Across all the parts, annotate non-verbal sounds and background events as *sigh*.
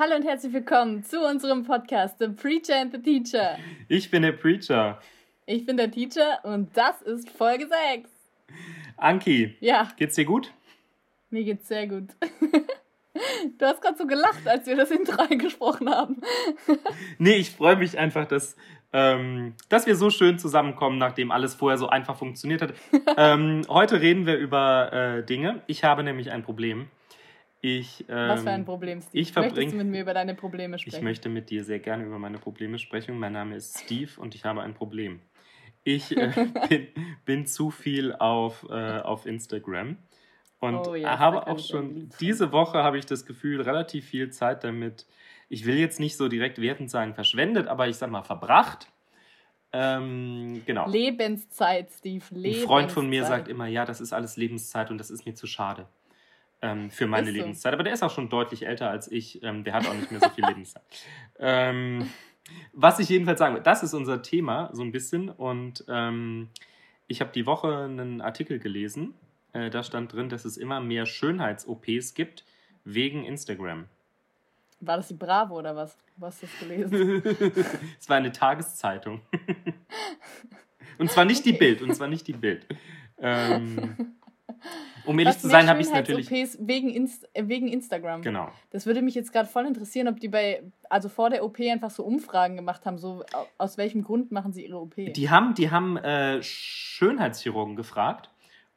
Hallo und herzlich willkommen zu unserem Podcast The Preacher and the Teacher. Ich bin der Preacher. Ich bin der Teacher und das ist Folge 6. Anki. Ja. Geht's dir gut? Mir geht's sehr gut. *laughs* Du hast gerade so gelacht, als wir das Intro eingesprochen haben. *laughs* nee, ich freue mich einfach, dass, ähm, dass wir so schön zusammenkommen, nachdem alles vorher so einfach funktioniert hat. *laughs* ähm, heute reden wir über äh, Dinge. Ich habe nämlich ein Problem. Ich, ähm, Was für ein Problem, Steve? Ich verbring, Möchtest du mit mir über deine Probleme sprechen? Ich möchte mit dir sehr gerne über meine Probleme sprechen. Mein Name ist Steve und ich habe ein Problem. Ich äh, *laughs* bin, bin, zu viel auf, äh, auf Instagram und oh, yes, habe auch schon diese Woche habe ich das Gefühl relativ viel Zeit damit. Ich will jetzt nicht so direkt wertend sagen verschwendet, aber ich sag mal verbracht. Ähm, genau. Lebenszeit, Steve. Lebenszeit. Ein Freund von mir sagt immer, ja, das ist alles Lebenszeit und das ist mir zu schade ähm, für meine so. Lebenszeit. Aber der ist auch schon deutlich älter als ich. Ähm, der hat auch nicht mehr so viel *laughs* Lebenszeit. Ähm, was ich jedenfalls sagen will, das ist unser Thema so ein bisschen. Und ähm, ich habe die Woche einen Artikel gelesen. Äh, da stand drin, dass es immer mehr Schönheits-OPs gibt wegen Instagram. War das die Bravo oder was? Was hast du das gelesen? *laughs* es war eine Tageszeitung. *laughs* und zwar nicht okay. die Bild, und zwar nicht die Bild. Ähm, um ehrlich zu sein, habe ich es natürlich. OPs wegen, Inst äh, wegen Instagram. Genau. Das würde mich jetzt gerade voll interessieren, ob die bei, also vor der OP einfach so Umfragen gemacht haben, so aus welchem Grund machen sie ihre OP? Die haben, die haben äh, Schönheitschirurgen gefragt.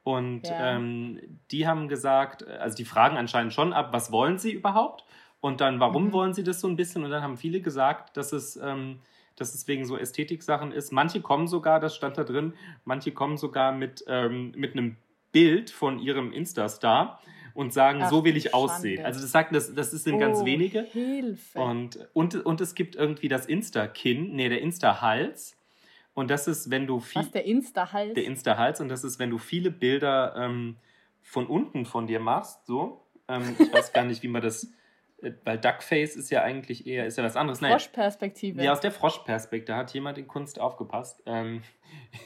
Und ja. ähm, die haben gesagt, also die fragen anscheinend schon ab, was wollen sie überhaupt? Und dann, warum mhm. wollen sie das so ein bisschen? Und dann haben viele gesagt, dass es, ähm, dass es wegen so Ästhetik-Sachen ist. Manche kommen sogar, das stand da drin, manche kommen sogar mit, ähm, mit einem Bild von ihrem Insta-Star und sagen, Ach, so will ich Schande. aussehen. Also das sagt, das, das sind oh, ganz wenige. Hilfe. Und, und, und es gibt irgendwie das Insta-Kinn, nee, der Insta-Hals. Und das ist, wenn du viel. Was, der Insta-Hals? Der Insta-Hals. Und das ist, wenn du viele Bilder ähm, von unten von dir machst, so. Ähm, ich weiß gar nicht, wie man das weil Duckface ist ja eigentlich eher, ist ja was anderes. Froschperspektive. Ja, aus der Froschperspektive, hat jemand in Kunst aufgepasst. Ähm,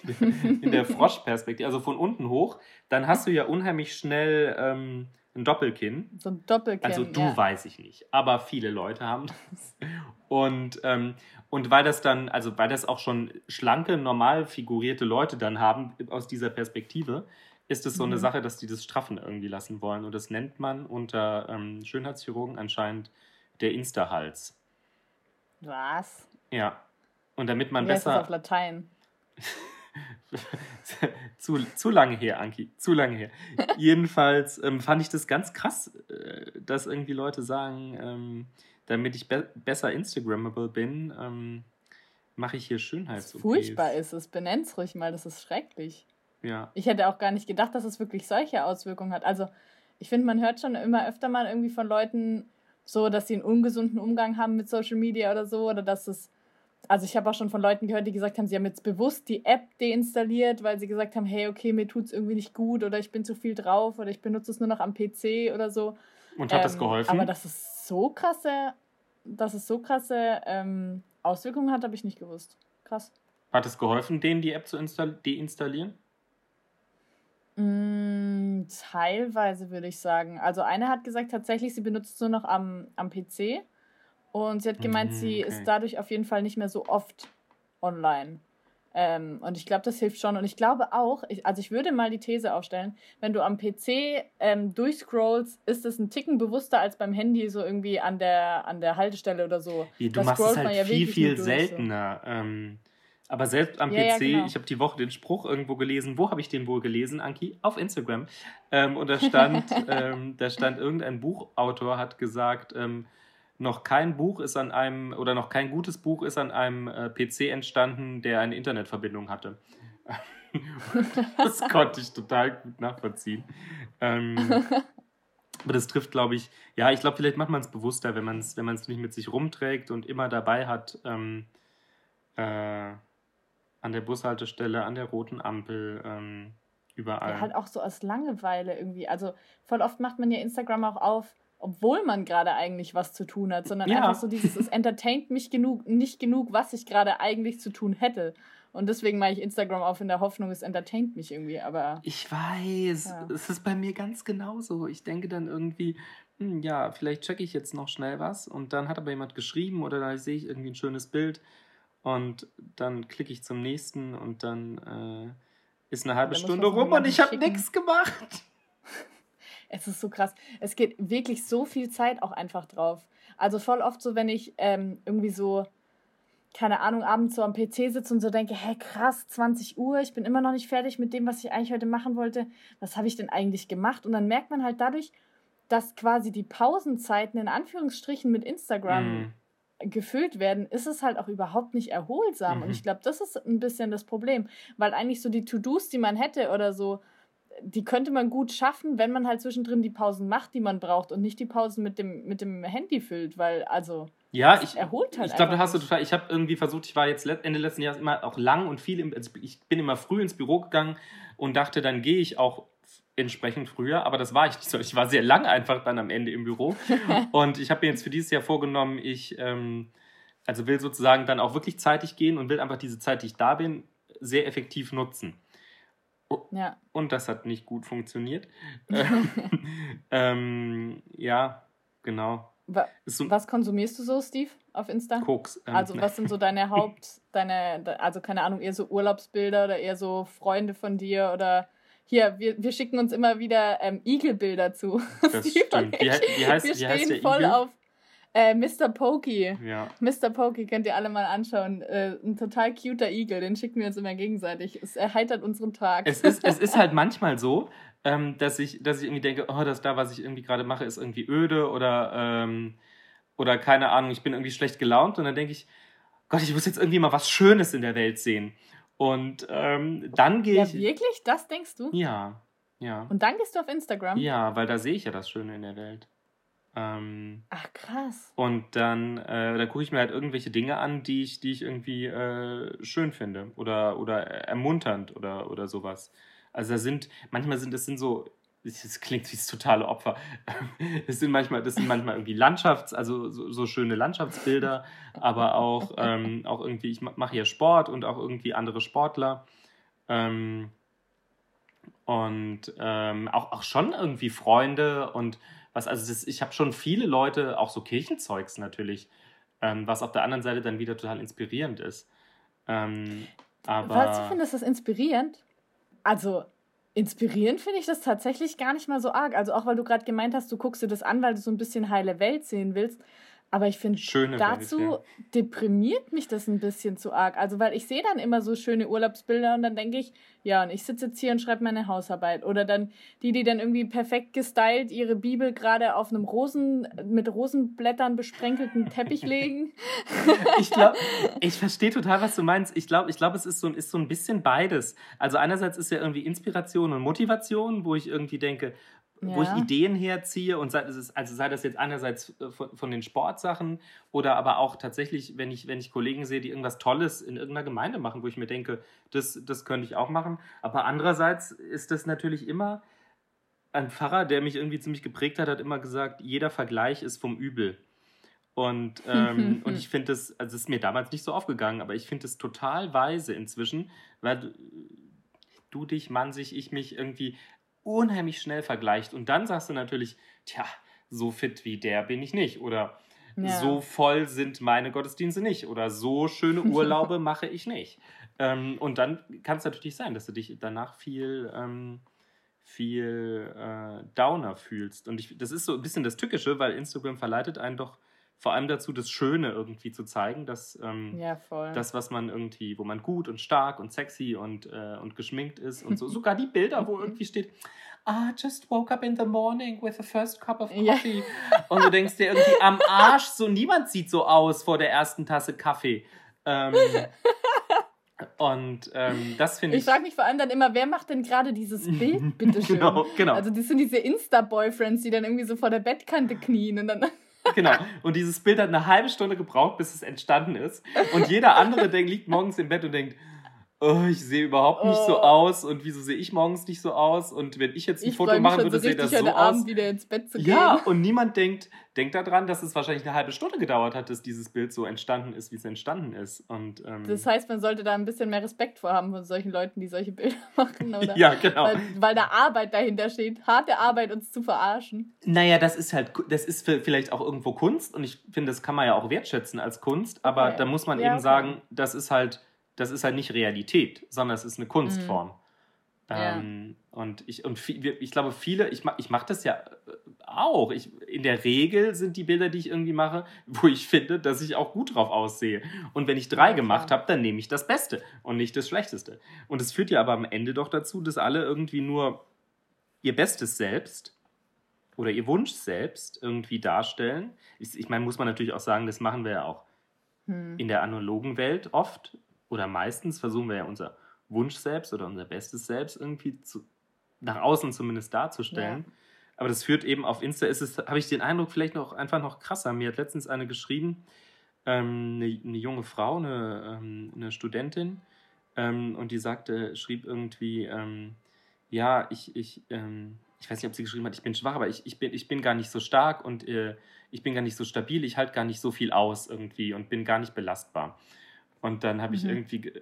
*laughs* in der Froschperspektive, also von unten hoch, dann hast du ja unheimlich schnell ähm, ein Doppelkinn. So ein Doppelkinn. Also du ja. weiß ich nicht, aber viele Leute haben das. Und, ähm, und weil das dann, also weil das auch schon schlanke, normal figurierte Leute dann haben aus dieser Perspektive, ist es so eine mhm. Sache, dass die das straffen irgendwie lassen wollen. Und das nennt man unter ähm, Schönheitschirurgen anscheinend der Insta-Hals. Was? Ja. Und damit man Wie besser. Heißt das auf Latein. *laughs* zu, zu lange her, Anki, zu lange her. Jedenfalls ähm, fand ich das ganz krass, äh, dass irgendwie Leute sagen, ähm, damit ich be besser Instagrammable bin, ähm, mache ich hier schönheits -OPs. Furchtbar ist es, benenn's ruhig mal, das ist schrecklich. Ja. Ich hätte auch gar nicht gedacht, dass es wirklich solche Auswirkungen hat. Also, ich finde, man hört schon immer öfter mal irgendwie von Leuten so, dass sie einen ungesunden Umgang haben mit Social Media oder so, oder dass es. Also, ich habe auch schon von Leuten gehört, die gesagt haben, sie haben jetzt bewusst die App deinstalliert, weil sie gesagt haben, hey, okay, mir tut es irgendwie nicht gut oder ich bin zu viel drauf oder ich benutze es nur noch am PC oder so. Und hat ähm, das geholfen? Aber dass es so krasse, dass es so krasse ähm, Auswirkungen hat, habe ich nicht gewusst. Krass. Hat es geholfen, denen die App zu deinstallieren? Mm, teilweise würde ich sagen. Also eine hat gesagt, tatsächlich, sie benutzt es nur noch am, am PC. Und sie hat gemeint, mhm, sie ist dadurch auf jeden Fall nicht mehr so oft online. Ähm, und ich glaube, das hilft schon. Und ich glaube auch, ich, also ich würde mal die These aufstellen, wenn du am PC ähm, durchscrollst, ist es ein Ticken bewusster als beim Handy so irgendwie an der, an der Haltestelle oder so. Du da machst es halt ja viel, viel seltener. So. Ähm, aber selbst am ja, PC, ja, genau. ich habe die Woche den Spruch irgendwo gelesen. Wo habe ich den wohl gelesen, Anki? Auf Instagram. Ähm, und da stand, *laughs* ähm, da stand irgendein Buchautor hat gesagt, ähm, noch kein Buch ist an einem oder noch kein gutes Buch ist an einem äh, PC entstanden, der eine Internetverbindung hatte. *laughs* das konnte ich total gut nachvollziehen. Ähm, aber das trifft, glaube ich, ja, ich glaube, vielleicht macht man es bewusster, wenn man es wenn nicht mit sich rumträgt und immer dabei hat. Ähm, äh, an der Bushaltestelle, an der roten Ampel, ähm, überall. Ja, halt auch so aus Langeweile irgendwie. Also voll oft macht man ja Instagram auch auf, obwohl man gerade eigentlich was zu tun hat, sondern ja. einfach so dieses, es entertaint mich genug, nicht genug, was ich gerade eigentlich zu tun hätte. Und deswegen mache ich Instagram auf in der Hoffnung, es entertaint mich irgendwie, aber. Ich weiß, ja. es ist bei mir ganz genauso. Ich denke dann irgendwie, hm, ja, vielleicht checke ich jetzt noch schnell was und dann hat aber jemand geschrieben oder da sehe ich irgendwie ein schönes Bild und dann klicke ich zum nächsten und dann äh, ist eine halbe Stunde rum und ich habe nichts gemacht. *laughs* Es ist so krass. Es geht wirklich so viel Zeit auch einfach drauf. Also voll oft so, wenn ich ähm, irgendwie so, keine Ahnung, abends so am PC sitze und so denke, hä, krass, 20 Uhr, ich bin immer noch nicht fertig mit dem, was ich eigentlich heute machen wollte. Was habe ich denn eigentlich gemacht? Und dann merkt man halt dadurch, dass quasi die Pausenzeiten in Anführungsstrichen mit Instagram mm gefüllt werden, ist es halt auch überhaupt nicht erholsam. Mhm. Und ich glaube, das ist ein bisschen das Problem, weil eigentlich so die To-Dos, die man hätte oder so, die könnte man gut schaffen, wenn man halt zwischendrin die Pausen macht, die man braucht und nicht die Pausen mit dem, mit dem Handy füllt, weil also ja, ich, erholt halt. Ich glaube, da hast du total. Ich habe irgendwie versucht, ich war jetzt Ende letzten Jahres immer auch lang und viel, im, also ich bin immer früh ins Büro gegangen und dachte, dann gehe ich auch entsprechend früher, aber das war ich nicht so. Ich war sehr lang einfach dann am Ende im Büro *laughs* und ich habe mir jetzt für dieses Jahr vorgenommen, ich ähm, also will sozusagen dann auch wirklich zeitig gehen und will einfach diese Zeit, die ich da bin, sehr effektiv nutzen. Ja. Und das hat nicht gut funktioniert. *laughs* *laughs* ähm, ja, genau. Was konsumierst du so, Steve, auf Insta? Koks. Ähm, also was sind so deine Haupt, deine, also keine Ahnung, eher so Urlaubsbilder oder eher so Freunde von dir oder hier, wir, wir schicken uns immer wieder ähm, Igelbilder zu. *laughs* Das stimmt. Wie, wie, heißt, wir wie heißt der voll Igel? auf äh, Mr. Pokey. Ja. Mr. Pokey könnt ihr alle mal anschauen. Äh, ein total cuter Igel, den schicken wir uns immer gegenseitig. Es erheitert unseren Tag. Es ist, es ist halt *laughs* manchmal so, ähm, dass, ich, dass ich irgendwie denke, oh, das da, was ich irgendwie gerade mache, ist irgendwie öde oder, ähm, oder keine Ahnung, ich bin irgendwie schlecht gelaunt und dann denke ich, Gott, ich muss jetzt irgendwie mal was Schönes in der Welt sehen. Und ähm, dann gehe ja, ich. Wirklich? Das denkst du? Ja, ja. Und dann gehst du auf Instagram? Ja, weil da sehe ich ja das Schöne in der Welt. Ähm, Ach krass. Und dann, äh, da gucke ich mir halt irgendwelche Dinge an, die ich, die ich irgendwie äh, schön finde oder, oder ermunternd oder, oder sowas. Also da sind, manchmal sind das sind so, das klingt wie das totale Opfer. *laughs* Das sind manchmal, das sind manchmal irgendwie Landschafts-, also so, so schöne Landschaftsbilder, aber auch, ähm, auch irgendwie, ich mache ja Sport und auch irgendwie andere Sportler. Ähm, und ähm, auch, auch schon irgendwie Freunde und was, also das, ich habe schon viele Leute, auch so Kirchenzeugs natürlich, ähm, was auf der anderen Seite dann wieder total inspirierend ist. Ähm, aber was, du findest das inspirierend? Also, inspirierend finde ich das tatsächlich gar nicht mal so arg. Also auch weil du gerade gemeint hast, du guckst dir das an, weil du so ein bisschen heile Welt sehen willst. Aber ich finde, dazu deprimiert mich das ein bisschen zu arg. Also, weil ich sehe dann immer so schöne Urlaubsbilder und dann denke ich, ja, und ich sitze jetzt hier und schreibe meine Hausarbeit. Oder dann die, die dann irgendwie perfekt gestylt ihre Bibel gerade auf einem Rosen, mit Rosenblättern besprenkelten Teppich *laughs* legen. ich glaube, ich verstehe total, was du meinst. Ich glaube, ich glaube, es ist so, ist so ein bisschen beides. Also einerseits ist ja irgendwie Inspiration und Motivation, wo ich irgendwie denke, ja. wo ich Ideen herziehe und sei, also sei das jetzt einerseits äh, von, von, den Sportsachen oder aber auch tatsächlich, wenn ich, wenn ich Kollegen sehe, die irgendwas Tolles in irgendeiner Gemeinde machen, wo ich mir denke, das, das könnte ich auch machen. Aber andererseits ist das natürlich immer ein Pfarrer, der mich irgendwie ziemlich geprägt hat, hat immer gesagt, jeder Vergleich ist vom Übel. Und, *laughs* ähm, und ich finde das, also es ist mir damals nicht so aufgegangen, aber ich finde es total weise inzwischen, weil du, du dich, man sich, ich mich irgendwie unheimlich schnell vergleicht. Und dann sagst du natürlich, tja, so fit wie der bin ich nicht. Oder ja. so voll sind meine Gottesdienste nicht. Oder so schöne *laughs* Urlaube mache ich nicht. Ähm, und dann kann es natürlich sein, dass du dich danach viel, ähm, viel äh, downer fühlst. Und ich, das ist so ein bisschen das Tückische, weil Instagram verleitet einen doch vor allem dazu, das Schöne irgendwie zu zeigen, dass ähm, ja, das, was man irgendwie, wo man gut und stark und sexy und, äh, und geschminkt ist und so, sogar die Bilder, wo irgendwie steht, I just woke up in the morning with the first cup of coffee. Ja. Und du denkst dir irgendwie am Arsch, so niemand sieht so aus vor der ersten Tasse Kaffee. Ähm, und ähm, das finde ich. Ich frage mich vor allem dann immer, wer macht denn gerade dieses Bild, *laughs* bitteschön? genau, genau. Also, das sind diese Insta-Boyfriends, die dann irgendwie so vor der Bettkante knien und dann. Genau. Und dieses Bild hat eine halbe Stunde gebraucht, bis es entstanden ist. Und jeder andere, der liegt morgens im Bett und denkt, oh, ich sehe überhaupt nicht oh. so aus und wieso sehe ich morgens nicht so aus und wenn ich jetzt ein ich Foto machen würde, so sehe das so aus. Abend wieder ins Bett zu gehen. Ja, und niemand *laughs* denkt, denkt daran, dass es wahrscheinlich eine halbe Stunde gedauert hat, dass dieses Bild so entstanden ist, wie es entstanden ist. Und, ähm, das heißt, man sollte da ein bisschen mehr Respekt vor haben von solchen Leuten, die solche Bilder *laughs* machen, oder? ja, genau. Weil, weil da Arbeit dahinter steht, harte Arbeit, uns zu verarschen. Naja, das ist halt, das ist vielleicht auch irgendwo Kunst und ich finde, das kann man ja auch wertschätzen als Kunst, aber okay. da muss man ja, eben okay. sagen, das ist halt das ist halt nicht Realität, sondern es ist eine Kunstform. Mhm. Ähm, ja. Und ich, und viel, ich glaube, viele, ich, ich mache das ja äh, auch. Ich, in der Regel sind die Bilder, die ich irgendwie mache, wo ich finde, dass ich auch gut drauf aussehe. Und wenn ich drei ja, gemacht habe, dann nehme ich das Beste und nicht das Schlechteste. Und es führt ja aber am Ende doch dazu, dass alle irgendwie nur ihr Bestes selbst oder ihr Wunsch selbst irgendwie darstellen. Ich, ich meine, muss man natürlich auch sagen, das machen wir ja auch hm. in der analogen Welt oft oder meistens versuchen wir ja unser Wunsch selbst oder unser bestes Selbst irgendwie zu, nach außen zumindest darzustellen. Ja. Aber das führt eben auf Insta, ist es, habe ich den Eindruck, vielleicht noch einfach noch krasser. Mir hat letztens eine geschrieben, ähm, eine, eine, junge Frau, eine, ähm, eine Studentin, ähm, und die sagte, schrieb irgendwie, ähm, ja, ich, ich, ähm, ich weiß nicht, ob sie geschrieben hat, ich bin schwach, aber ich, ich, bin, ich bin gar nicht so stark und äh, ich bin gar nicht so stabil, ich halte gar nicht so viel aus irgendwie und bin gar nicht belastbar. Und dann habe ich mhm. irgendwie,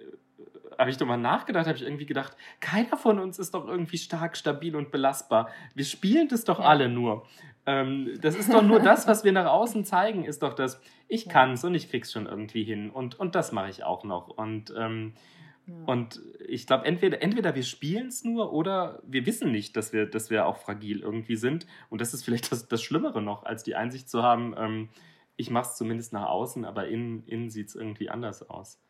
habe ich darüber nachgedacht, habe ich irgendwie gedacht, keiner von uns ist doch irgendwie stark, stabil und belastbar. Wir spielen das doch ja. alle nur. Ähm, das ist doch nur das, was wir nach außen zeigen, ist doch das, ich ja. es und ich krieg's schon irgendwie hin. Und, und das mache ich auch noch. Und, ähm, ja. und ich glaube, entweder, entweder wir spielen es nur oder wir wissen nicht, dass wir, dass wir auch fragil irgendwie sind. Und das ist vielleicht das, das Schlimmere noch, als die Einsicht zu haben, ähm, ich mache es zumindest nach außen, aber innen, innen sieht es irgendwie anders aus.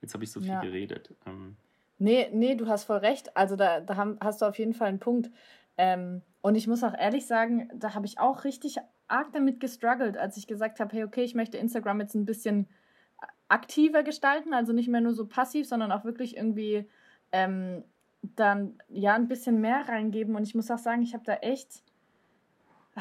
Jetzt habe ich so viel ja. geredet. Ähm. Nee, nee, du hast voll recht. Also da, da haben, hast du auf jeden Fall einen Punkt. Ähm, und ich muss auch ehrlich sagen, da habe ich auch richtig arg damit gestruggelt, als ich gesagt habe, hey, okay, ich möchte Instagram jetzt ein bisschen aktiver gestalten, also nicht mehr nur so passiv, sondern auch wirklich irgendwie ähm, dann ja ein bisschen mehr reingeben. Und ich muss auch sagen, ich habe da echt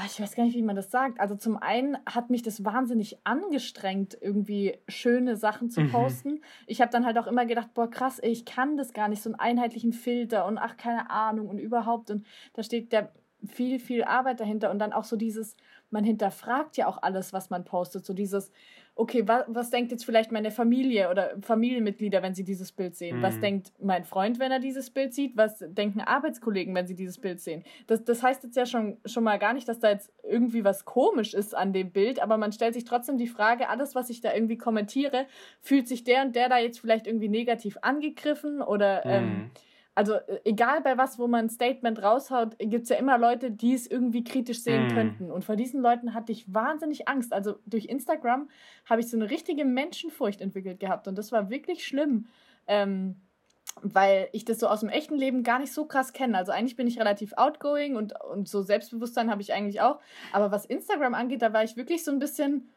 ich weiß gar nicht, wie man das sagt. Also zum einen hat mich das wahnsinnig angestrengt, irgendwie schöne Sachen zu mhm. posten. Mhm. Ich habe dann halt auch immer gedacht, boah, krass, ey, ich kann das gar nicht, so einen einheitlichen Filter und ach, keine Ahnung und überhaupt. Und da steht der viel, viel Arbeit dahinter und dann auch so dieses, man hinterfragt ja auch alles, was man postet. So dieses, okay, was, was denkt jetzt vielleicht meine Familie oder Familienmitglieder, wenn sie dieses Bild sehen? Mhm. Was denkt mein Freund, wenn er dieses Bild sieht? Was denken Arbeitskollegen, wenn sie dieses Bild sehen? Das, das heißt jetzt ja schon, schon mal gar nicht, dass da jetzt irgendwie was komisch ist an dem Bild, aber man stellt sich trotzdem die Frage, alles, was ich da irgendwie kommentiere, fühlt sich der und der da jetzt vielleicht irgendwie negativ angegriffen oder ähm, mhm. ähm, also äh, egal bei was, wo man ein Statement raushaut, gibt es ja immer Leute, die es irgendwie kritisch sehen mm. könnten. Und vor diesen Leuten hatte ich wahnsinnig Angst. Also durch Instagram habe ich so eine richtige Menschenfurcht entwickelt gehabt. Und das war wirklich schlimm. Ähm, weil ich das so aus dem echten Leben gar nicht so krass kenne. Also eigentlich bin ich relativ outgoing und, und so Selbstbewusstsein habe ich eigentlich auch. Aber was Instagram angeht, da war ich wirklich so ein bisschen,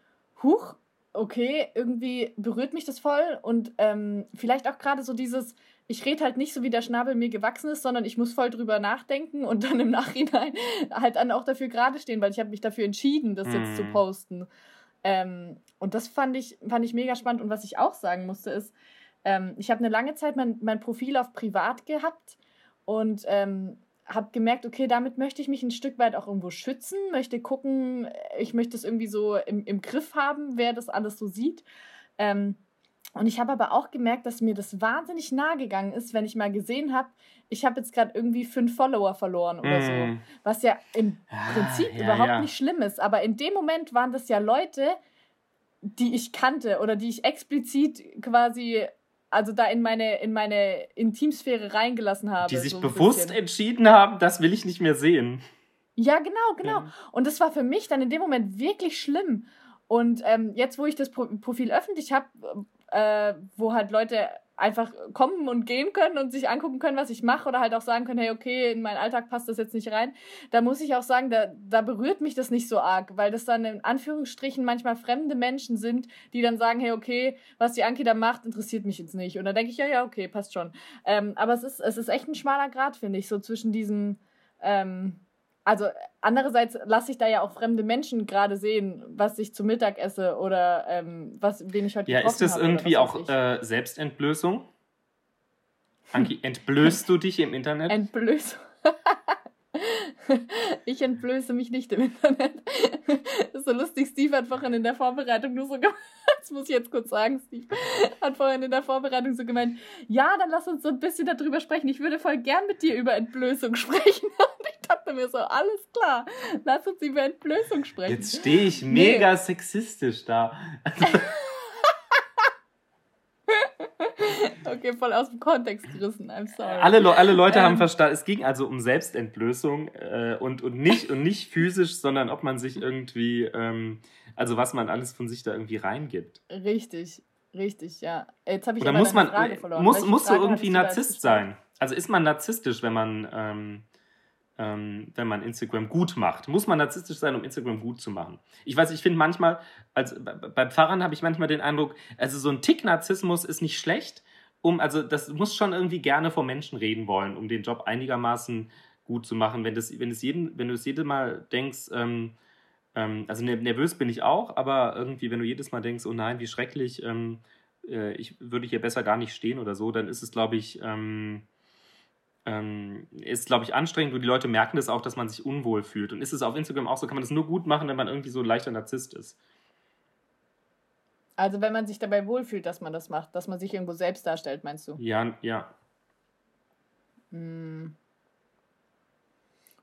huch, okay, irgendwie berührt mich das voll. Und ähm, vielleicht auch gerade so dieses, ich rede halt nicht so, wie der Schnabel mir gewachsen ist, sondern ich muss voll drüber nachdenken und dann im *laughs* Nachhinein halt dann auch dafür gerade stehen, weil ich habe mich dafür entschieden, das jetzt zu mhm. posten. Ähm, und das fand ich, fand ich mega spannend. Und was ich auch sagen musste, ist, ähm, ich habe eine lange Zeit mein, mein Profil auf privat gehabt und ähm, habe gemerkt, okay, damit möchte ich mich ein Stück weit auch irgendwo schützen, möchte gucken, ich möchte es irgendwie so im, im Griff haben, wer das alles so sieht. Ähm, und ich habe aber auch gemerkt, dass mir das wahnsinnig nahe gegangen ist, wenn ich mal gesehen habe, ich habe jetzt gerade irgendwie fünf Follower verloren oder mm. so. Mhm. Was ja im ah, Prinzip ja, überhaupt ja. nicht schlimm ist. Aber in dem Moment waren das ja Leute, die ich kannte oder die ich explizit quasi also da in meine, in meine Intimsphäre reingelassen habe. Die sich so bewusst bisschen. entschieden haben, das will ich nicht mehr sehen. Ja, genau, genau. Ja. Und das war für mich dann in dem Moment wirklich schlimm. Und ähm, jetzt, wo ich das Profil öffentlich habe, äh, wo halt Leute einfach kommen und gehen können und sich angucken können, was ich mache oder halt auch sagen können, hey, okay, in meinen Alltag passt das jetzt nicht rein. Da muss ich auch sagen, da, da berührt mich das nicht so arg, weil das dann in Anführungsstrichen manchmal fremde Menschen sind, die dann sagen, hey, okay, was die Anki da macht, interessiert mich jetzt nicht. Und dann denke ich, ja, ja, okay, passt schon. Ähm, aber es ist, es ist echt ein schmaler Grad, finde ich, so zwischen diesem, ähm, also andererseits lasse ich da ja auch fremde Menschen gerade sehen, was ich zu Mittag esse oder ähm, was, wen ich heute Ja, ist das irgendwie auch äh, Selbstentblößung? Anki, entblößt du dich im Internet? Entblößt. *laughs* *laughs* ich entblöße mich nicht im Internet. Das *laughs* ist so lustig. Steve hat vorhin in der Vorbereitung nur so gemacht. *laughs* Das muss ich jetzt kurz sagen, Steve. Hat vorhin in der Vorbereitung so gemeint, ja, dann lass uns so ein bisschen darüber sprechen. Ich würde voll gern mit dir über Entblößung sprechen. Und ich dachte mir so, alles klar, lass uns über Entblößung sprechen. Jetzt stehe ich mega nee. sexistisch da. Okay, voll aus dem Kontext gerissen, I'm sorry. Alle, alle Leute ähm, haben verstanden, es ging also um Selbstentblößung äh, und, und, nicht, und nicht physisch, sondern ob man sich irgendwie, ähm, also was man alles von sich da irgendwie reingibt. Richtig, richtig, ja. Jetzt habe ich Oder aber muss man, Frage verloren. Muss, musst du irgendwie Narzisst sein? Also ist man narzisstisch, wenn man, ähm, ähm, wenn man Instagram gut macht? Muss man narzisstisch sein, um Instagram gut zu machen? Ich weiß, ich finde manchmal, also bei Pfarrern habe ich manchmal den Eindruck, also so ein Tick Narzissmus ist nicht schlecht, um, also das muss schon irgendwie gerne vor Menschen reden wollen, um den Job einigermaßen gut zu machen. Wenn, das, wenn, das jeden, wenn du es jedes Mal denkst, ähm, ähm, also nervös bin ich auch, aber irgendwie, wenn du jedes Mal denkst, oh nein, wie schrecklich, ähm, äh, ich würde hier besser gar nicht stehen oder so, dann ist es, glaube ich, ähm, ähm, ist, glaube ich, anstrengend und die Leute merken das auch, dass man sich unwohl fühlt. Und ist es auf Instagram auch so, kann man das nur gut machen, wenn man irgendwie so ein leichter Narzisst ist. Also wenn man sich dabei wohlfühlt, dass man das macht, dass man sich irgendwo selbst darstellt, meinst du? Ja, ja. Hm.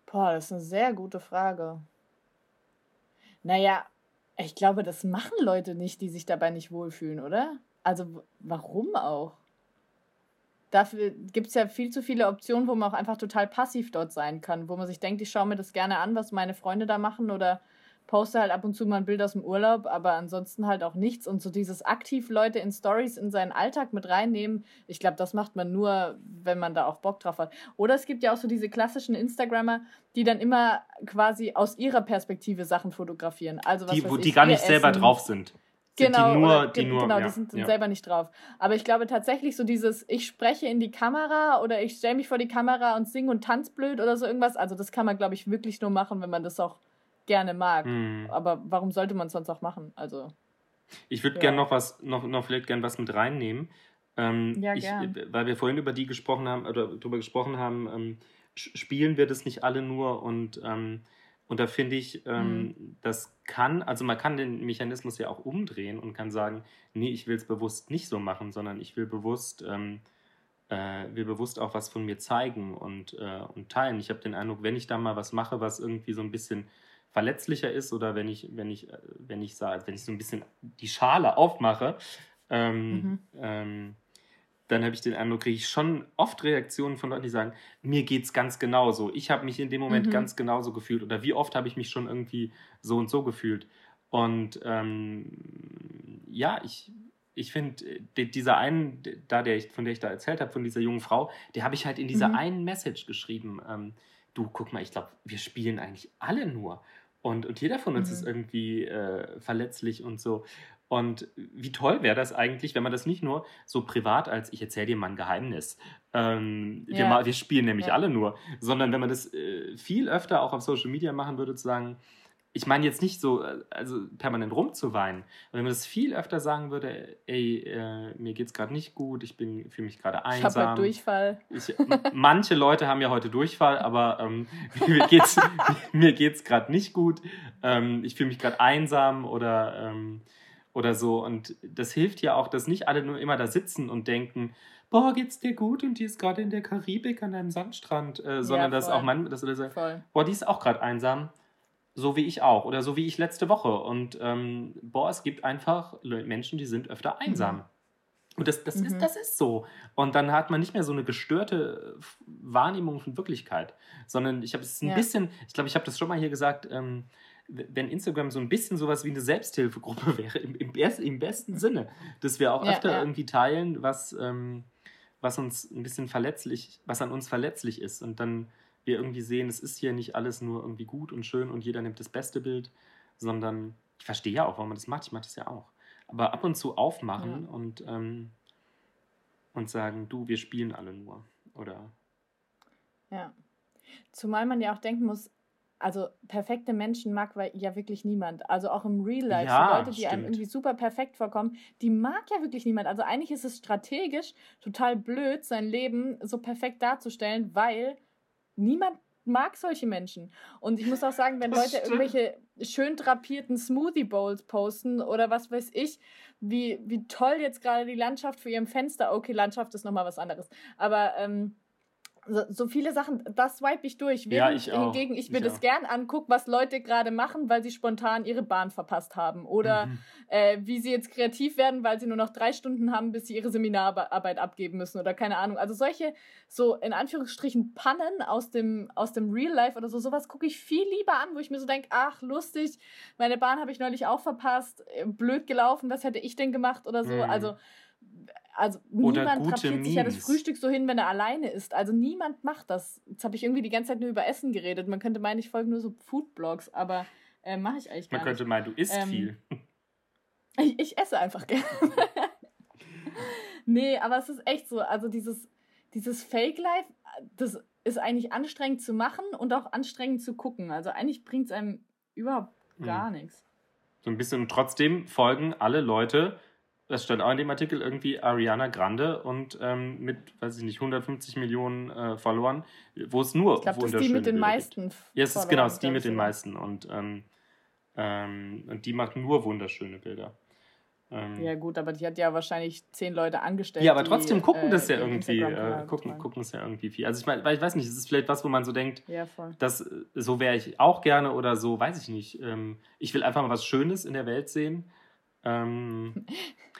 Boah, das ist eine sehr gute Frage. Naja, ich glaube, das machen Leute nicht, die sich dabei nicht wohlfühlen, oder? Also warum auch? Dafür gibt es ja viel zu viele Optionen, wo man auch einfach total passiv dort sein kann, wo man sich denkt, ich schaue mir das gerne an, was meine Freunde da machen oder poste halt ab und zu mal ein Bild aus dem Urlaub, aber ansonsten halt auch nichts. Und so dieses aktiv Leute in Stories in seinen Alltag mit reinnehmen, ich glaube, das macht man nur, wenn man da auch Bock drauf hat. Oder es gibt ja auch so diese klassischen Instagrammer, die dann immer quasi aus ihrer Perspektive Sachen fotografieren. Also was die, wo die gar nicht selber essen. drauf sind. Genau, die nur, die nur, genau, ja, die sind ja. selber nicht drauf. Aber ich glaube tatsächlich so dieses, ich spreche in die Kamera oder ich stelle mich vor die Kamera und singe und tanz blöd oder so irgendwas. Also das kann man, glaube ich, wirklich nur machen, wenn man das auch gerne mag. Mhm. Aber warum sollte man es sonst auch machen? Also. Ich würde ja. gerne noch was, noch, noch vielleicht gerne was mit reinnehmen. Ähm, ja, ich. Weil wir vorhin über die gesprochen haben, oder darüber gesprochen haben, ähm, spielen wir das nicht alle nur und, ähm, und da finde ich, ähm, mhm. das kann, also man kann den Mechanismus ja auch umdrehen und kann sagen, nee, ich will es bewusst nicht so machen, sondern ich will bewusst, ähm, äh, will bewusst auch was von mir zeigen und, äh, und teilen. Ich habe den Eindruck, wenn ich da mal was mache, was irgendwie so ein bisschen verletzlicher ist oder wenn ich, wenn ich, wenn ich sage, wenn ich so ein bisschen die Schale aufmache, ähm, mhm. ähm, dann habe ich den Eindruck, kriege ich schon oft Reaktionen von Leuten, die sagen, mir geht es ganz genauso. Ich habe mich in dem Moment mhm. ganz genauso gefühlt oder wie oft habe ich mich schon irgendwie so und so gefühlt. Und ähm, ja, ich, ich finde, dieser einen, da der ich, von der ich da erzählt habe, von dieser jungen Frau, der habe ich halt in dieser mhm. einen Message geschrieben. Ähm, du, guck mal, ich glaube, wir spielen eigentlich alle nur. Und, und jeder von uns mhm. ist irgendwie äh, verletzlich und so. Und wie toll wäre das eigentlich, wenn man das nicht nur so privat als ich erzähle dir mal ein Geheimnis, ähm, ja. wir, wir, spielen nämlich ja. alle nur, sondern wenn man das äh, viel öfter auch auf Social Media machen würde, zu sagen, ich meine jetzt nicht so, also permanent rumzuweinen, aber wenn man das viel öfter sagen würde, ey, äh, mir geht's gerade nicht gut, ich bin fühle mich gerade einsam. Ich habe halt Durchfall. Ich, manche Leute haben ja heute Durchfall, aber ähm, *laughs* mir geht's mir geht's gerade nicht gut. Ähm, ich fühle mich gerade einsam oder ähm, oder so und das hilft ja auch, dass nicht alle nur immer da sitzen und denken, boah, geht's dir gut und die ist gerade in der Karibik an einem Sandstrand, äh, sondern ja, dass auch man, dass alle sagen, boah, die ist auch gerade einsam so wie ich auch oder so wie ich letzte Woche. Und ähm, boah, es gibt einfach Menschen, die sind öfter einsam. Mhm. Und das, das, mhm. ist, das ist so. Und dann hat man nicht mehr so eine gestörte Wahrnehmung von Wirklichkeit, sondern ich habe es ein ja. bisschen, ich glaube, ich habe das schon mal hier gesagt, ähm, wenn Instagram so ein bisschen sowas wie eine Selbsthilfegruppe *laughs* wäre, im, im, im besten Sinne, dass wir auch ja, öfter ja. irgendwie teilen, was, ähm, was uns ein bisschen verletzlich, was an uns verletzlich ist. Und dann wir irgendwie sehen, es ist hier nicht alles nur irgendwie gut und schön und jeder nimmt das beste Bild, sondern ich verstehe ja auch, warum man das macht. Ich mache das ja auch. Aber ab und zu aufmachen ja. und, ähm, und sagen, du, wir spielen alle nur. Oder? Ja. Zumal man ja auch denken muss, also perfekte Menschen mag ja wirklich niemand. Also auch im Real Life. Ja, Leute, die stimmt. einem irgendwie super perfekt vorkommen, die mag ja wirklich niemand. Also eigentlich ist es strategisch total blöd, sein Leben so perfekt darzustellen, weil niemand mag solche Menschen. Und ich muss auch sagen, wenn *laughs* Leute irgendwelche schön drapierten Smoothie Bowls posten oder was weiß ich, wie, wie toll jetzt gerade die Landschaft für ihrem Fenster. Okay, Landschaft ist nochmal was anderes. Aber ähm, so, viele Sachen, das swipe ich durch. Während ja, ich auch. hingegen ich mir ich das auch. gern angucke, was Leute gerade machen, weil sie spontan ihre Bahn verpasst haben. Oder mhm. äh, wie sie jetzt kreativ werden, weil sie nur noch drei Stunden haben, bis sie ihre Seminararbeit abgeben müssen oder keine Ahnung. Also solche, so in Anführungsstrichen Pannen aus dem, aus dem Real Life oder so, sowas gucke ich viel lieber an, wo ich mir so denke, ach, lustig, meine Bahn habe ich neulich auch verpasst, äh, blöd gelaufen, was hätte ich denn gemacht oder so. Mhm. Also also niemand drapiert sich ja das Frühstück so hin, wenn er alleine ist. Also niemand macht das. Jetzt habe ich irgendwie die ganze Zeit nur über Essen geredet. Man könnte meinen, ich folge nur so Foodblogs, aber äh, mache ich eigentlich gar Man nicht. Man könnte meinen, du isst ähm, viel. *laughs* Ich, ich esse einfach gerne. *laughs* nee, aber es ist echt so. Also dieses, dieses Fake-Life, das ist eigentlich anstrengend zu machen und auch anstrengend zu gucken. Also eigentlich bringt es einem überhaupt gar mhm. nichts. So ein bisschen. Und trotzdem folgen alle Leute das stand auch in dem Artikel, irgendwie Ariana Grande und ähm, mit, weiß ich nicht, 150 Millionen äh, Followern, wo es nur ich glaub, wunderschöne das ist die mit den Bilder meisten. Gibt. Ja, es ist genau, es ist die mit den meisten und, ähm, ähm, und die macht nur wunderschöne Bilder. Ähm, ja gut, aber die hat ja wahrscheinlich zehn Leute angestellt. Ja, aber trotzdem die, gucken äh, das ja irgendwie, äh, gucken, gucken es ja irgendwie viel. Also ich meine, ich weiß nicht, es ist vielleicht was, wo man so denkt, ja, dass äh, so wäre ich auch gerne oder so, weiß ich nicht. Ähm, ich will einfach mal was Schönes in der Welt sehen. *laughs*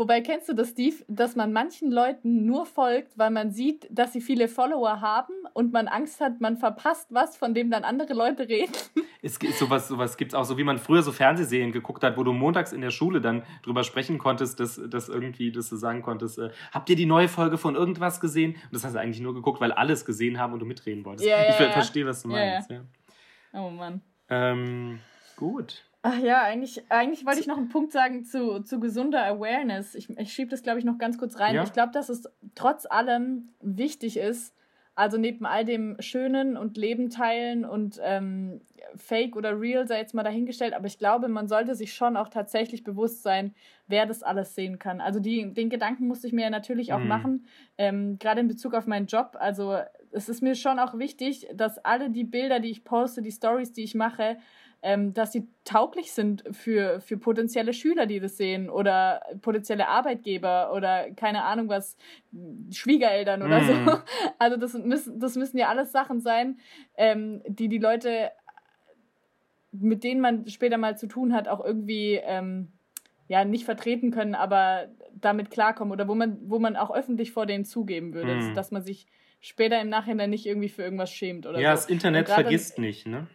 Wobei kennst du das, Steve, dass man manchen Leuten nur folgt, weil man sieht, dass sie viele Follower haben und man Angst hat, man verpasst was, von dem dann andere Leute reden? *laughs* Es gibt sowas, sowas gibt es auch, so wie man früher so Fernsehserien geguckt hat, wo du montags in der Schule dann drüber sprechen konntest, dass, dass irgendwie, dass du sagen konntest, äh, habt ihr die neue Folge von irgendwas gesehen? Und das hast du eigentlich nur geguckt, weil alles gesehen haben und du mitreden wolltest. Ja, *laughs* ja, ich ja. verstehe, was du meinst. Ja, Oh Mann. Ähm, gut. Ach ja, eigentlich, eigentlich wollte ich noch einen Punkt sagen zu, zu gesunder Awareness. Ich, ich schiebe das, glaube ich, noch ganz kurz rein. Ja. Ich glaube, dass es trotz allem wichtig ist, also neben all dem Schönen und Leben teilen und ähm, Fake oder Real sei jetzt mal dahingestellt, aber ich glaube, man sollte sich schon auch tatsächlich bewusst sein, wer das alles sehen kann. Also die, den Gedanken musste ich mir natürlich auch mhm. machen, ähm, gerade in Bezug auf meinen Job. Also es ist mir schon auch wichtig, dass alle die Bilder, die ich poste, die Stories, die ich mache, ähm, dass sie tauglich sind für, für potenzielle Schüler, die das sehen oder potenzielle Arbeitgeber oder keine Ahnung was, Schwiegereltern oder mm. so. *laughs* Also das müssen, das müssen ja alles Sachen sein, ähm, die die Leute, mit denen man später mal zu tun hat, auch irgendwie ähm, ja nicht vertreten können, aber damit klarkommen oder wo man, wo man auch öffentlich vor denen zugeben würde, mm. dass man sich später im Nachhinein nicht irgendwie für irgendwas schämt oder ja, so. Ja, das Internet vergisst nicht, ne?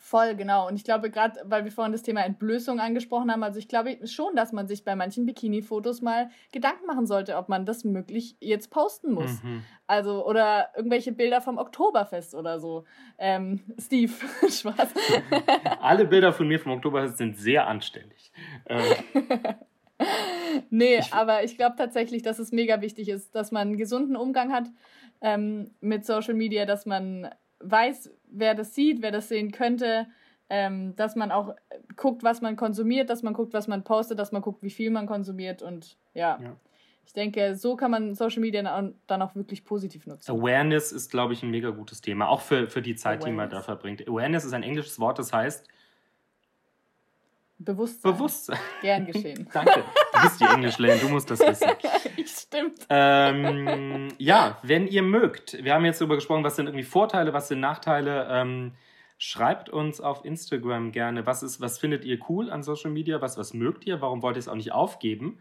Voll, genau. Und ich glaube, gerade weil wir vorhin das Thema Entblößung angesprochen haben, also ich glaube schon, dass man sich bei manchen Bikini-Fotos mal Gedanken machen sollte, ob man das möglich jetzt posten muss. Mhm. Also, oder irgendwelche Bilder vom Oktoberfest oder so. Ähm, Steve, *laughs* Spaß. *laughs* Alle Bilder von mir vom Oktoberfest sind sehr anständig. Ähm. *laughs* nee, ich, aber ich glaube tatsächlich, dass es mega wichtig ist, dass man einen gesunden Umgang hat ähm, mit Social Media, dass man weiß, wer das sieht, wer das sehen könnte, ähm, dass man auch guckt, was man konsumiert, dass man guckt, was man postet, dass man guckt, wie viel man konsumiert und ja. ja. Ich denke, so kann man Social Media dann auch wirklich positiv nutzen. Awareness ist, glaube ich, ein mega gutes Thema, auch für, für die Zeit, Awareness. die man da verbringt. Awareness ist ein englisches Wort, das heißt Bewusstsein. Bewusstsein. Gern geschehen. *laughs* Danke. Du bist die Englischlehrerin, du musst das wissen. *laughs* Stimmt. Ähm, ja, wenn ihr mögt, wir haben jetzt darüber gesprochen, was sind irgendwie Vorteile, was sind Nachteile. Ähm, schreibt uns auf Instagram gerne, was, ist, was findet ihr cool an Social Media, was, was mögt ihr, warum wollt ihr es auch nicht aufgeben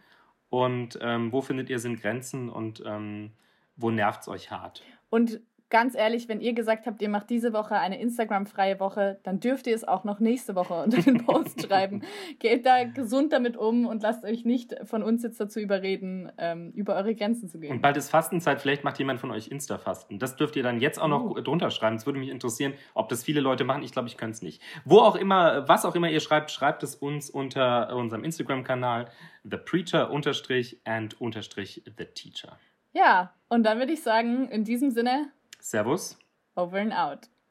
und ähm, wo findet ihr sind Grenzen und ähm, wo nervt es euch hart. Und ganz ehrlich, wenn ihr gesagt habt, ihr macht diese Woche eine Instagram-freie Woche, dann dürft ihr es auch noch nächste Woche *laughs* unter den Post schreiben. Geht da gesund damit um und lasst euch nicht von uns jetzt dazu überreden, ähm, über eure Grenzen zu gehen. Und bald ist Fastenzeit, vielleicht macht jemand von euch Insta-Fasten. Das dürft ihr dann jetzt auch noch uh. drunter schreiben. Es würde mich interessieren, ob das viele Leute machen. Ich glaube, ich könnte es nicht. Wo auch immer, was auch immer ihr schreibt, schreibt es uns unter unserem Instagram-Kanal The Preacher and The Teacher. Ja, und dann würde ich sagen, in diesem Sinne, Servus. Over and out.